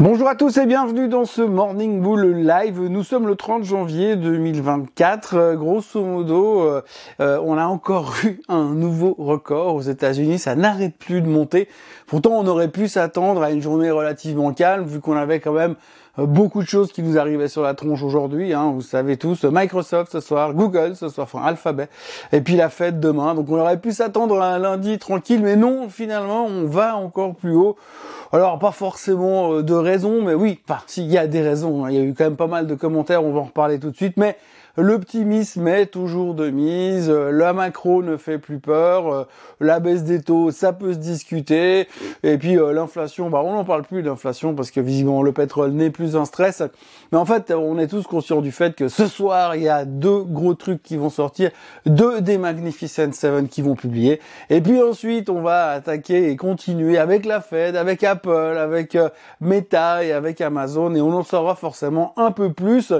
Bonjour à tous et bienvenue dans ce Morning Bull Live. Nous sommes le 30 janvier 2024. Euh, grosso modo, euh, euh, on a encore eu un nouveau record aux États-Unis. Ça n'arrête plus de monter. Pourtant, on aurait pu s'attendre à une journée relativement calme vu qu'on avait quand même beaucoup de choses qui nous arrivaient sur la tronche aujourd'hui. Hein, vous savez tous, Microsoft ce soir, Google ce soir, enfin Alphabet, et puis la fête demain. Donc on aurait pu s'attendre à un lundi tranquille, mais non, finalement, on va encore plus haut. Alors pas forcément euh, de raison, mais oui, enfin s'il y a des raisons, hein. il y a eu quand même pas mal de commentaires, on va en reparler tout de suite, mais L'optimisme est toujours de mise, la macro ne fait plus peur, la baisse des taux, ça peut se discuter, et puis euh, l'inflation, bah on n'en parle plus l'inflation parce que visiblement le pétrole n'est plus un stress. Mais en fait, on est tous conscients du fait que ce soir, il y a deux gros trucs qui vont sortir, deux des Magnificent Seven qui vont publier, et puis ensuite on va attaquer et continuer avec la Fed, avec Apple, avec euh, Meta et avec Amazon, et on en saura forcément un peu plus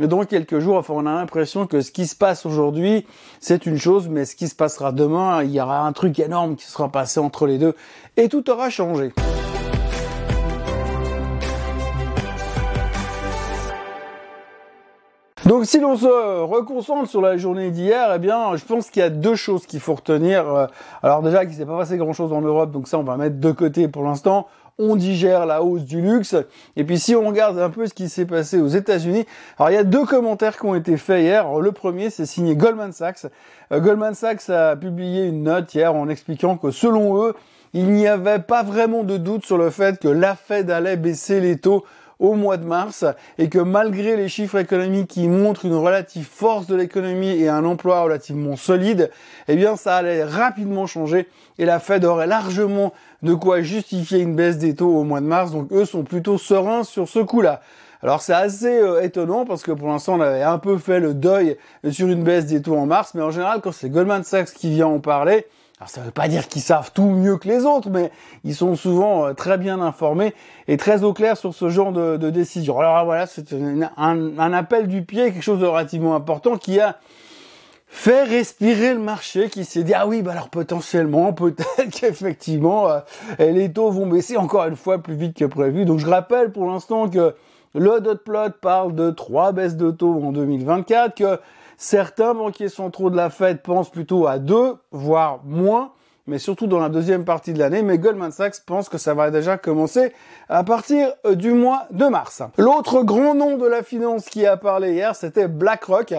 dans quelques jours. Enfin, on a l'impression que ce qui se passe aujourd'hui, c'est une chose, mais ce qui se passera demain, il y aura un truc énorme qui sera passé entre les deux et tout aura changé. Donc si l'on se reconcentre sur la journée d'hier, eh bien, je pense qu'il y a deux choses qu'il faut retenir. Euh, alors déjà, qu'il s'est pas passé grand-chose en Europe, donc ça, on va mettre de côté pour l'instant on digère la hausse du luxe. Et puis si on regarde un peu ce qui s'est passé aux États-Unis, alors il y a deux commentaires qui ont été faits hier. le premier, c'est signé Goldman Sachs. Euh, Goldman Sachs a publié une note hier en expliquant que selon eux, il n'y avait pas vraiment de doute sur le fait que la Fed allait baisser les taux au mois de mars et que malgré les chiffres économiques qui montrent une relative force de l'économie et un emploi relativement solide, eh bien ça allait rapidement changer et la Fed aurait largement de quoi justifier une baisse des taux au mois de mars. Donc eux sont plutôt sereins sur ce coup-là. Alors c'est assez euh, étonnant parce que pour l'instant on avait un peu fait le deuil sur une baisse des taux en mars, mais en général quand c'est Goldman Sachs qui vient en parler, alors ça ne veut pas dire qu'ils savent tout mieux que les autres, mais ils sont souvent euh, très bien informés et très au clair sur ce genre de, décision. Alors voilà, c'est un, appel du pied, quelque chose de relativement important qui a fait respirer le marché, qui s'est dit ah oui, bah alors potentiellement, peut-être qu'effectivement euh, les taux vont baisser encore une fois plus vite que prévu. Donc je rappelle pour l'instant que le dot plot parle de trois baisses de taux en 2024, que Certains banquiers centraux de la Fed pensent plutôt à deux, voire moins, mais surtout dans la deuxième partie de l'année. Mais Goldman Sachs pense que ça va déjà commencer à partir euh, du mois de mars. L'autre grand nom de la finance qui a parlé hier, c'était BlackRock.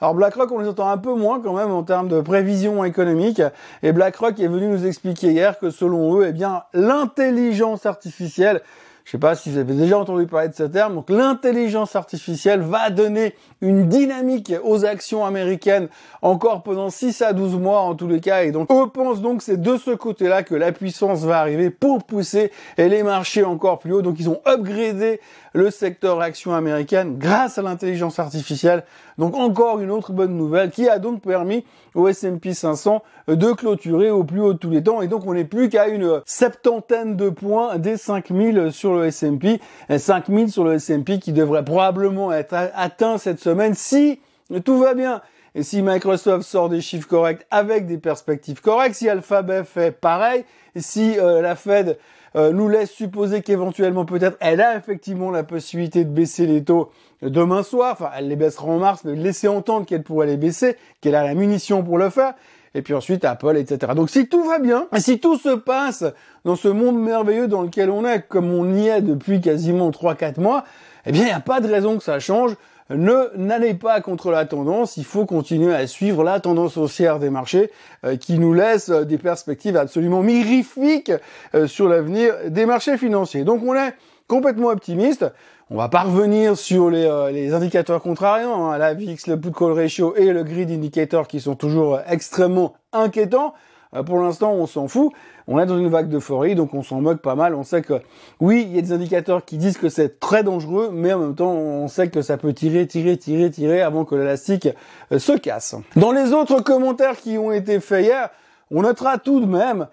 Alors BlackRock, on les entend un peu moins quand même en termes de prévision économique. Et BlackRock est venu nous expliquer hier que selon eux, eh bien, l'intelligence artificielle je sais pas si vous avez déjà entendu parler de ce terme. Donc l'intelligence artificielle va donner une dynamique aux actions américaines encore pendant 6 à 12 mois en tous les cas. Et donc, on pense donc c'est de ce côté-là que la puissance va arriver pour pousser les marchés encore plus haut. Donc, ils ont upgradé le secteur action américaine grâce à l'intelligence artificielle. Donc, encore une autre bonne nouvelle qui a donc permis au S&P 500 de clôturer au plus haut de tous les temps. Et donc, on n'est plus qu'à une septantaine de points des 5000 sur le S&P. 5000 sur le S&P qui devrait probablement être atteint cette semaine si tout va bien. Et si Microsoft sort des chiffres corrects avec des perspectives correctes, si Alphabet fait pareil, si euh, la Fed euh, nous laisse supposer qu'éventuellement peut-être elle a effectivement la possibilité de baisser les taux demain soir, enfin elle les baissera en mars, mais laisser entendre qu'elle pourrait les baisser, qu'elle a la munition pour le faire, et puis ensuite Apple, etc. Donc si tout va bien, si tout se passe dans ce monde merveilleux dans lequel on est, comme on y est depuis quasiment 3-4 mois, eh bien il n'y a pas de raison que ça change ne n'allez pas contre la tendance, il faut continuer à suivre la tendance haussière des marchés euh, qui nous laisse euh, des perspectives absolument mirifiques euh, sur l'avenir des marchés financiers. Donc on est complètement optimiste. On va pas revenir sur les, indicateurs contrariants, hein, la VIX, le put call ratio et le grid indicator qui sont toujours extrêmement inquiétants. Euh, pour l'instant, on s'en fout. On est dans une vague d'euphorie, donc on s'en moque pas mal. On sait que, oui, il y a des indicateurs qui disent que c'est très dangereux, mais en même temps, on sait que ça peut tirer, tirer, tirer, tirer avant que l'élastique euh, se casse. Dans les autres commentaires qui ont été faits hier, on notera tout de même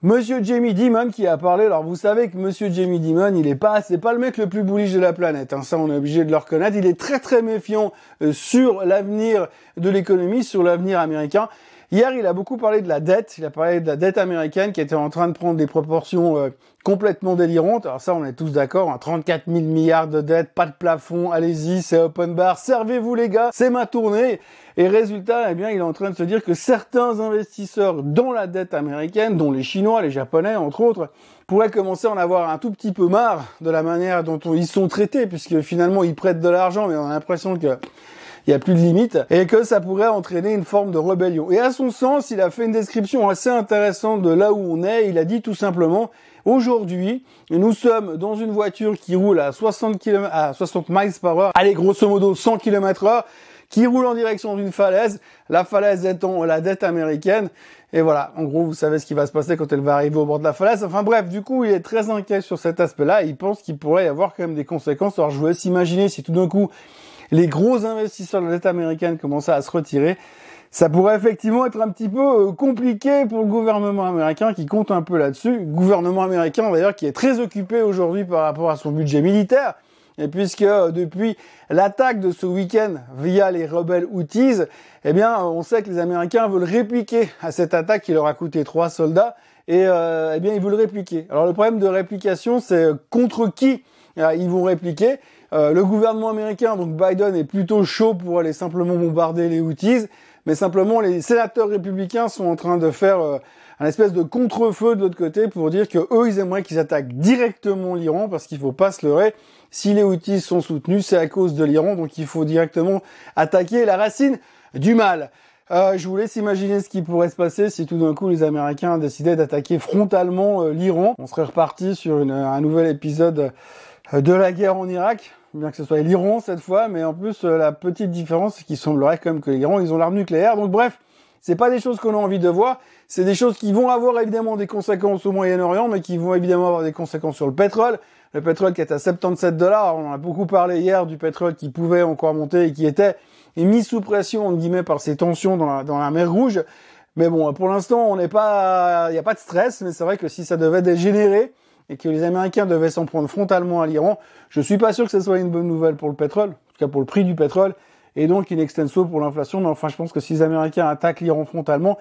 Monsieur Jamie Dimon qui a parlé. Alors vous savez que Monsieur Jamie Dimon, il est pas, c'est pas le mec le plus bullish de la planète. Hein. ça, on est obligé de le reconnaître. Il est très très méfiant euh, sur l'avenir de l'économie, sur l'avenir américain. Hier, il a beaucoup parlé de la dette. Il a parlé de la dette américaine qui était en train de prendre des proportions euh, complètement délirantes. Alors ça, on est tous d'accord. Hein, 34 000 milliards de dettes, pas de plafond. Allez-y, c'est open bar. Servez-vous les gars, c'est ma tournée. Et résultat, eh bien, il est en train de se dire que certains investisseurs dans la dette américaine, dont les Chinois, les Japonais, entre autres, pourraient commencer à en avoir un tout petit peu marre de la manière dont ils sont traités, puisque finalement, ils prêtent de l'argent, mais on a l'impression que il n'y a plus de limite, et que ça pourrait entraîner une forme de rébellion. Et à son sens, il a fait une description assez intéressante de là où on est. Il a dit tout simplement, aujourd'hui, nous sommes dans une voiture qui roule à 60 km, à 60 miles par heure, allez, grosso modo 100 km heure, qui roule en direction d'une falaise, la falaise étant la dette américaine. Et voilà, en gros, vous savez ce qui va se passer quand elle va arriver au bord de la falaise. Enfin bref, du coup, il est très inquiet sur cet aspect-là. Il pense qu'il pourrait y avoir quand même des conséquences. Alors je vous laisse imaginer si tout d'un coup les gros investisseurs de la dette américaine commençaient à se retirer, ça pourrait effectivement être un petit peu euh, compliqué pour le gouvernement américain qui compte un peu là-dessus. Gouvernement américain d'ailleurs qui est très occupé aujourd'hui par rapport à son budget militaire. Et puisque euh, depuis l'attaque de ce week-end via les rebelles Houthis, eh bien, on sait que les Américains veulent répliquer à cette attaque qui leur a coûté trois soldats. Et euh, eh bien, ils veulent répliquer. Alors le problème de réplication, c'est contre qui ils vont répliquer? Euh, le gouvernement américain, donc Biden, est plutôt chaud pour aller simplement bombarder les Houthis, mais simplement les sénateurs républicains sont en train de faire euh, un espèce de contre-feu de l'autre côté pour dire que eux, ils aimeraient qu'ils attaquent directement l'Iran parce qu'il faut pas se leurrer. Si les Houthis sont soutenus, c'est à cause de l'Iran, donc il faut directement attaquer la racine du mal. Euh, je vous laisse imaginer ce qui pourrait se passer si tout d'un coup les Américains décidaient d'attaquer frontalement l'Iran. On serait reparti sur un nouvel épisode de la guerre en Irak bien que ce soit l'Iran cette fois, mais en plus euh, la petite différence c'est qu'il semblerait quand même que l'Iran ils ont l'arme nucléaire. Donc bref, c'est pas des choses qu'on a envie de voir, c'est des choses qui vont avoir évidemment des conséquences au Moyen-Orient, mais qui vont évidemment avoir des conséquences sur le pétrole. Le pétrole qui est à 77 dollars, on en a beaucoup parlé hier du pétrole qui pouvait encore monter et qui était mis sous pression entre guillemets par ces tensions dans la, dans la mer Rouge. Mais bon, pour l'instant, on n'est pas, il n'y a pas de stress, mais c'est vrai que si ça devait dégénérer, et que les Américains devaient s'en prendre frontalement à l'Iran, je suis pas sûr que ce soit une bonne nouvelle pour le pétrole, en tout cas pour le prix du pétrole, et donc in extenso pour l'inflation. Mais enfin, je pense que si les Américains attaquent l'Iran frontalement,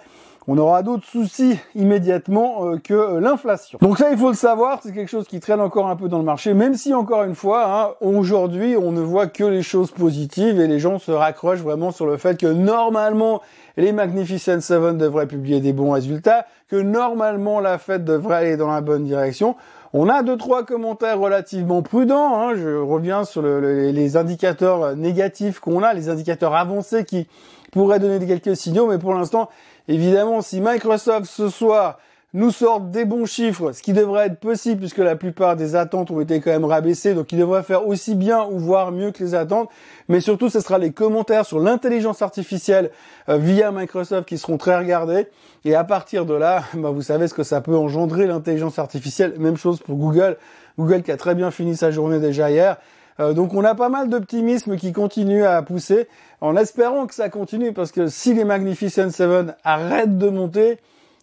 on aura d'autres soucis immédiatement euh, que euh, l'inflation. Donc ça, il faut le savoir, c'est quelque chose qui traîne encore un peu dans le marché, même si encore une fois, hein, aujourd'hui, on ne voit que les choses positives et les gens se raccrochent vraiment sur le fait que normalement, les Magnificent Seven devraient publier des bons résultats, que normalement la fête devrait aller dans la bonne direction. On a deux trois commentaires relativement prudents. Hein. Je reviens sur les indicateurs négatifs qu'on a, les indicateurs avancés qui pourraient donner quelques signaux, mais pour l'instant, évidemment, si Microsoft ce soir nous sortent des bons chiffres, ce qui devrait être possible puisque la plupart des attentes ont été quand même rabaissées, donc ils devraient faire aussi bien ou voire mieux que les attentes. Mais surtout, ce sera les commentaires sur l'intelligence artificielle euh, via Microsoft qui seront très regardés. Et à partir de là, bah, vous savez ce que ça peut engendrer l'intelligence artificielle. Même chose pour Google. Google qui a très bien fini sa journée déjà hier. Euh, donc on a pas mal d'optimisme qui continue à pousser, en espérant que ça continue, parce que si les Magnificent Seven arrêtent de monter,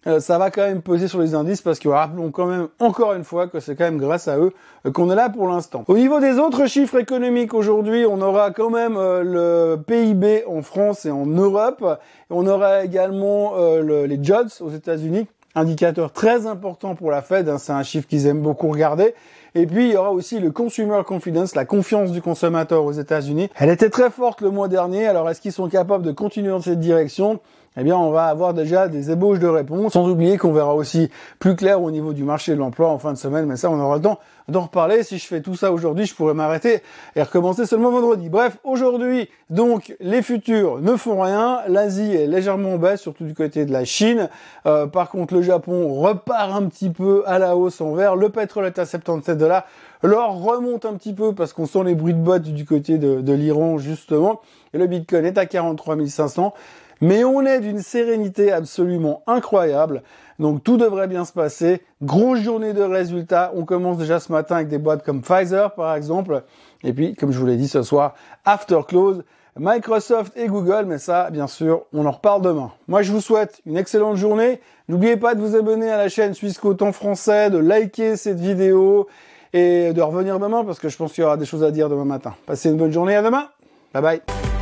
euh, ça va quand même peser sur les indices parce que rappelons quand même encore une fois que c'est quand même grâce à eux euh, qu'on est là pour l'instant. Au niveau des autres chiffres économiques aujourd'hui, on aura quand même euh, le PIB en France et en Europe. On aura également les jobs aux États-Unis, indicateur très important pour la Fed. Hein, c'est un chiffre qu'ils aiment beaucoup regarder. Et puis, il y aura aussi le consumer confidence, la confiance du consommateur aux États-Unis. Elle était très forte le mois dernier. Alors, est-ce qu'ils sont capables de continuer dans cette direction? Eh bien, on va avoir déjà des ébauches de réponses, sans oublier qu'on verra aussi plus clair au niveau du marché de l'emploi en fin de semaine, mais ça, on aura le temps d'en reparler. Si je fais tout ça aujourd'hui, je pourrais m'arrêter et recommencer seulement vendredi. Bref, aujourd'hui, donc, les futurs ne font rien. L'Asie est légèrement en baisse, surtout du côté de la Chine. Euh, par contre, le Japon repart un petit peu à la hausse en vert. Le pétrole est à 77 dollars. L'or remonte un petit peu parce qu'on sent les bruits de bottes du côté de, de l'Iran, justement. Et le Bitcoin est à 43 500. Mais on est d'une sérénité absolument incroyable. Donc tout devrait bien se passer. Grosse journée de résultats. On commence déjà ce matin avec des boîtes comme Pfizer par exemple. Et puis, comme je vous l'ai dit ce soir, After Close, Microsoft et Google. Mais ça, bien sûr, on en reparle demain. Moi, je vous souhaite une excellente journée. N'oubliez pas de vous abonner à la chaîne Suisse en français, de liker cette vidéo et de revenir demain parce que je pense qu'il y aura des choses à dire demain matin. Passez une bonne journée. À demain. Bye bye.